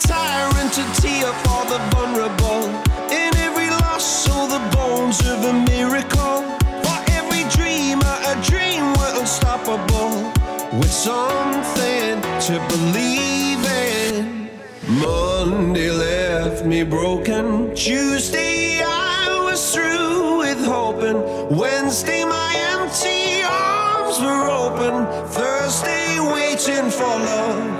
tyrant to tear for the vulnerable. In every loss, all the bones of a miracle. For every dreamer, a dream were unstoppable. With something to believe in. Monday left me broken. Tuesday, I was through with hoping. Wednesday, my empty arms were open. Thursday, waiting for love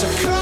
to come.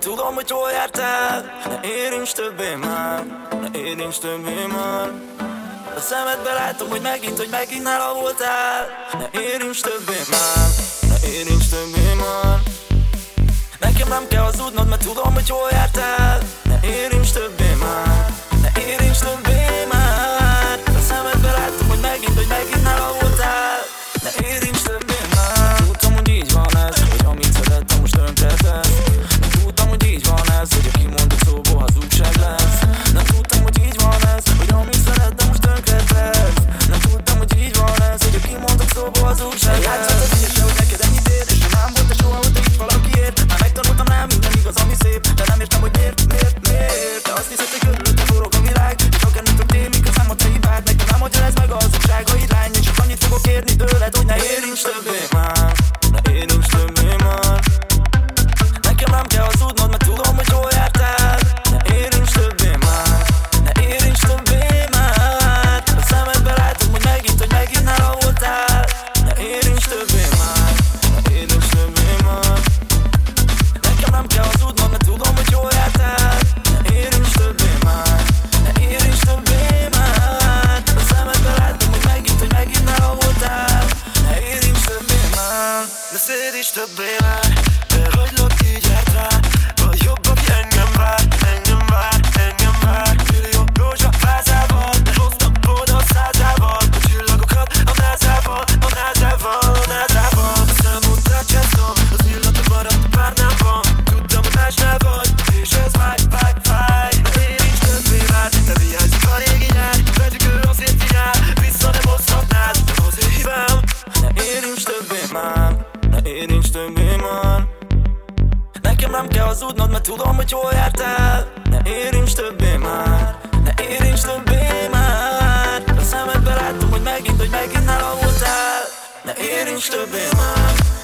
Tudom, hogy hol jártál. Ne érincs többé már. Ne érincs többé már. A szemedbe látom, hogy megint, hogy megint nála voltál. Ne érincs többé már. Ne érincs többé már. Nekem nem kell hazudnod, mert tudom, hogy hol jártál. Ne érincs többé már. már. Ne érincs többé már. Nekem nem kell hazudnod, mert tudom, hogy hol jártál. Ne érincs többé már. Ne érincs többé már. A szemedbe látom, hogy megint, hogy megint nálam voltál Ne érincs többé már.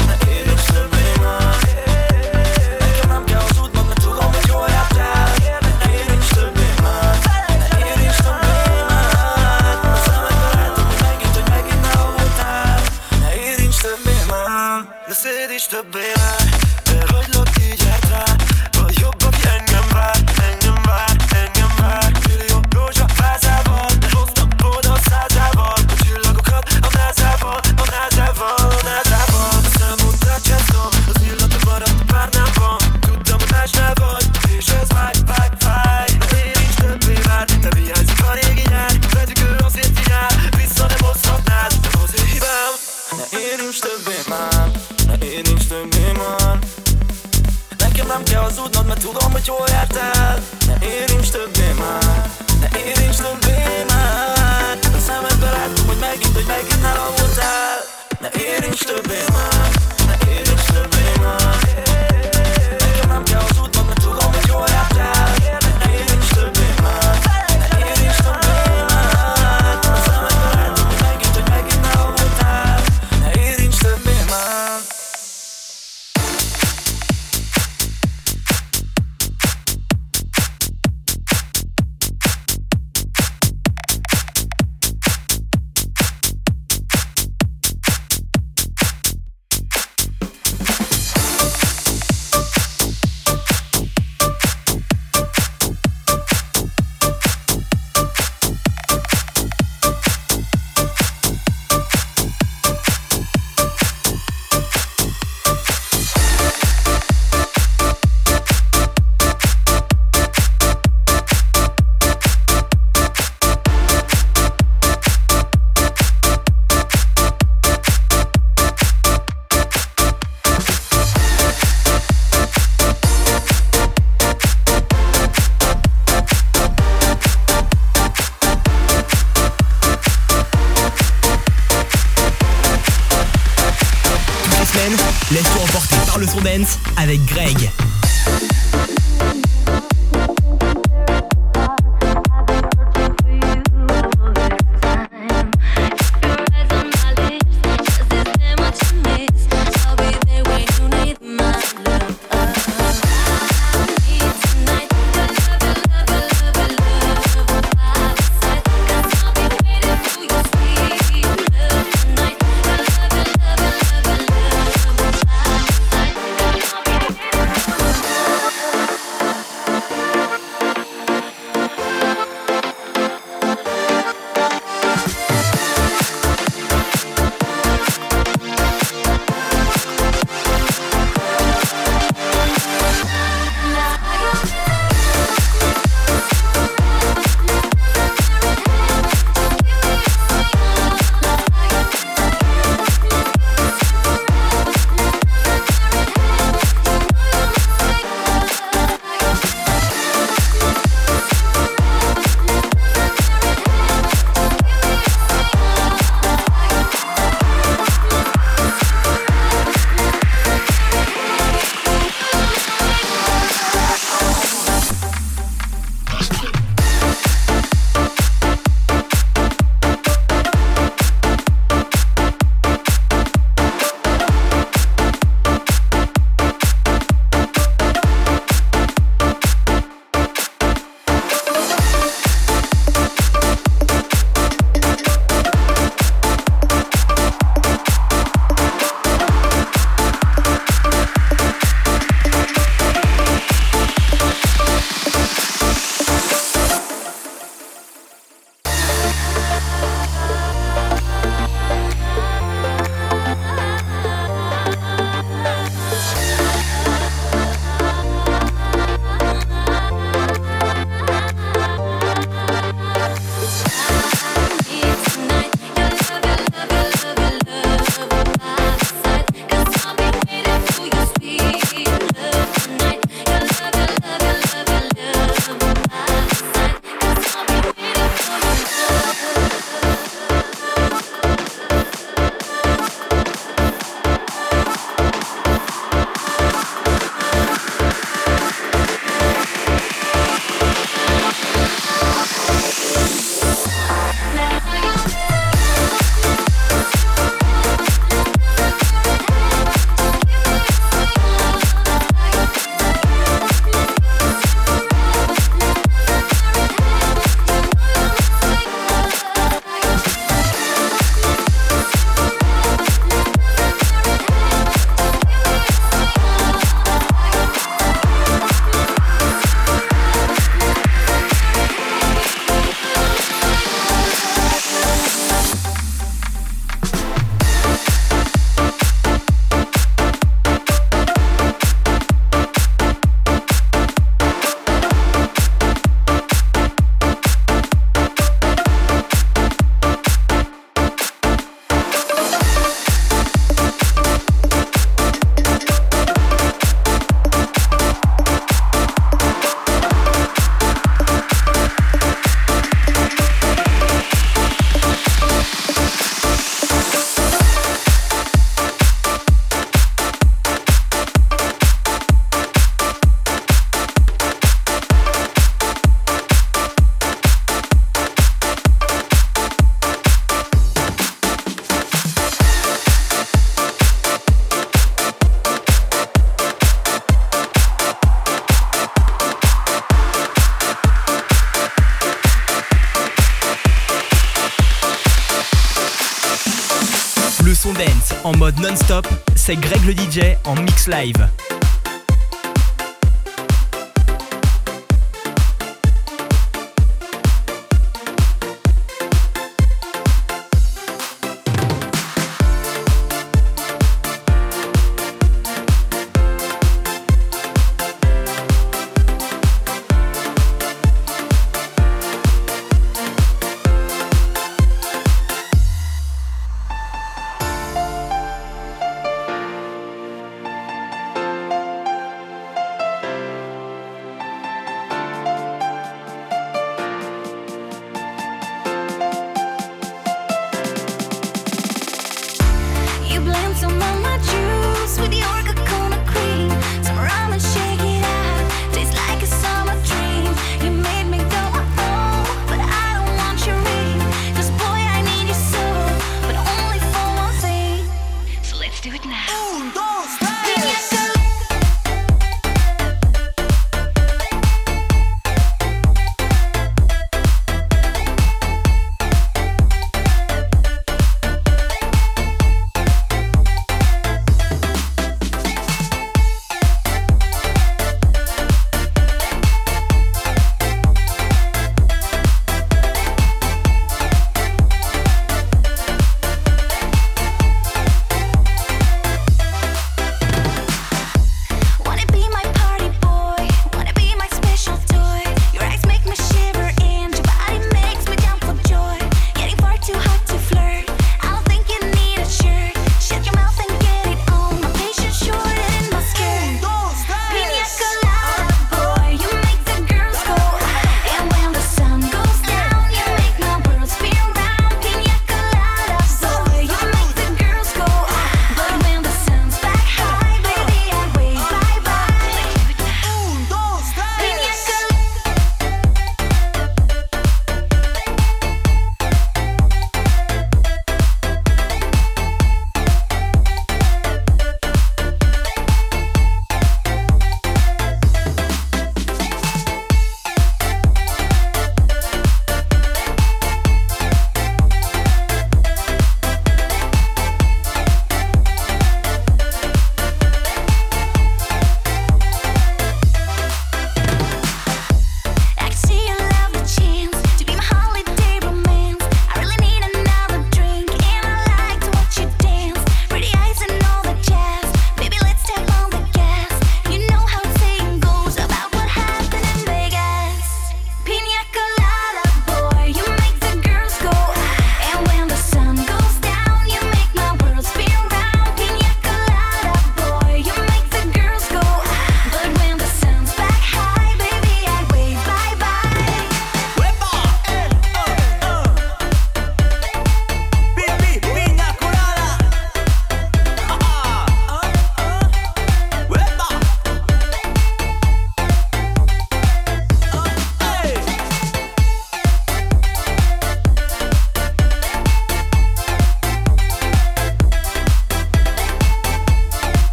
Live.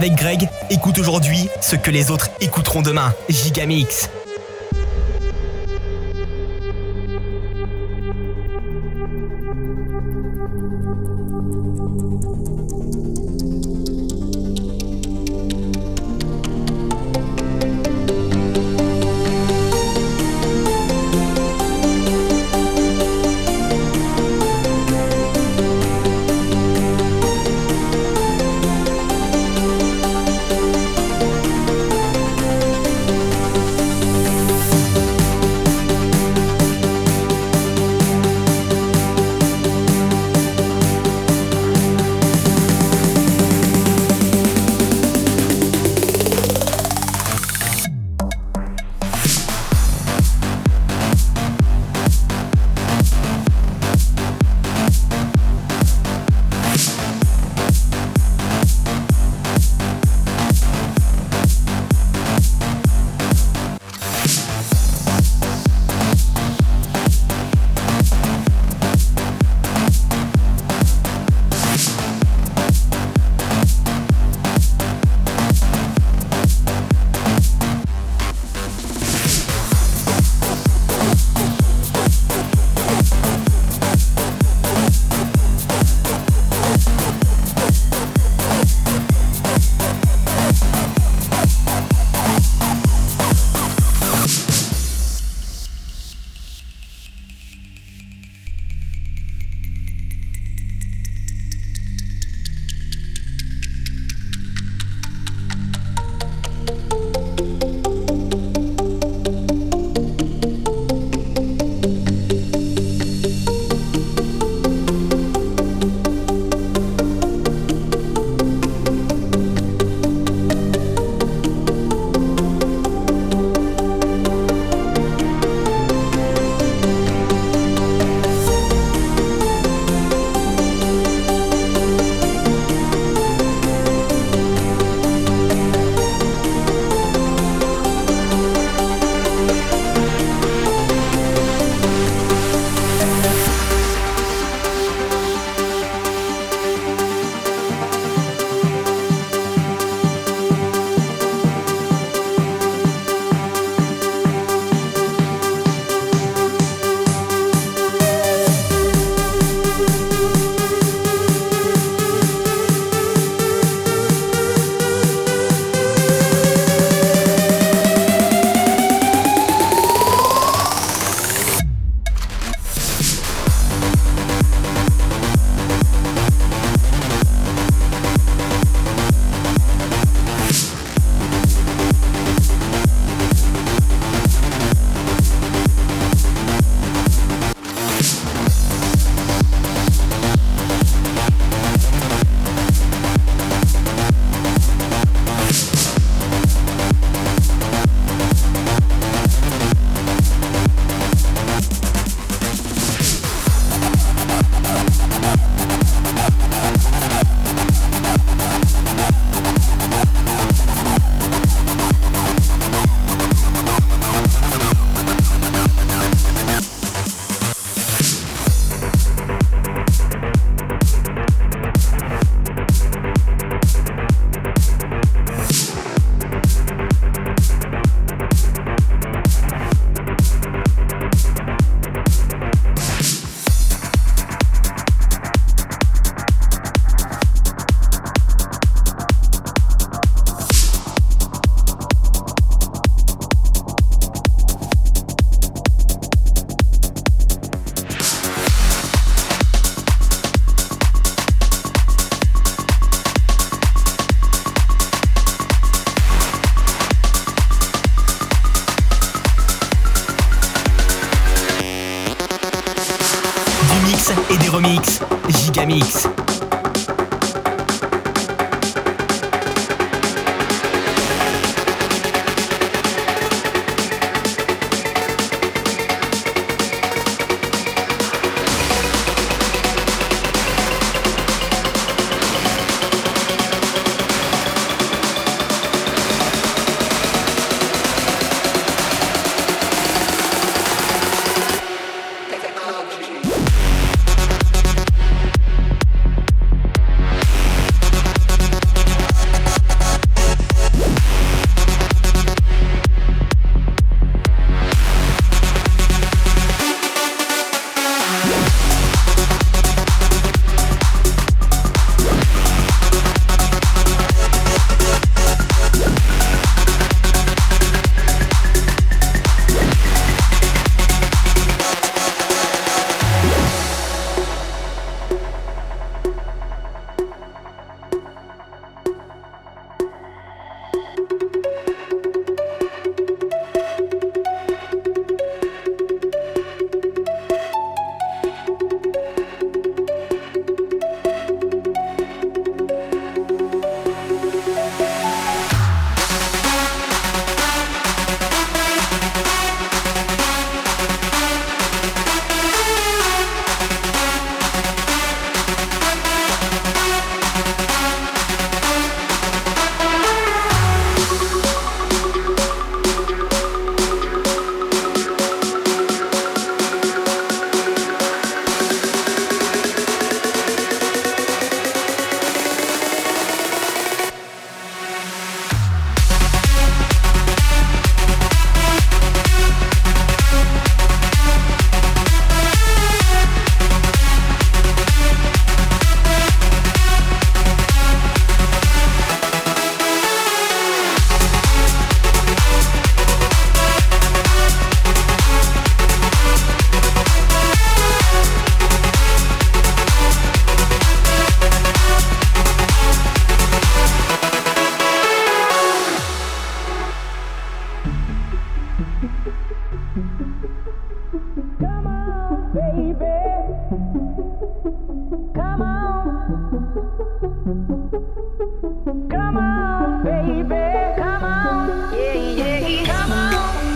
Avec Greg, écoute aujourd'hui ce que les autres écouteront demain. Gigamix.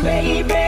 baby.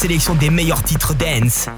Sélection des meilleurs titres dance.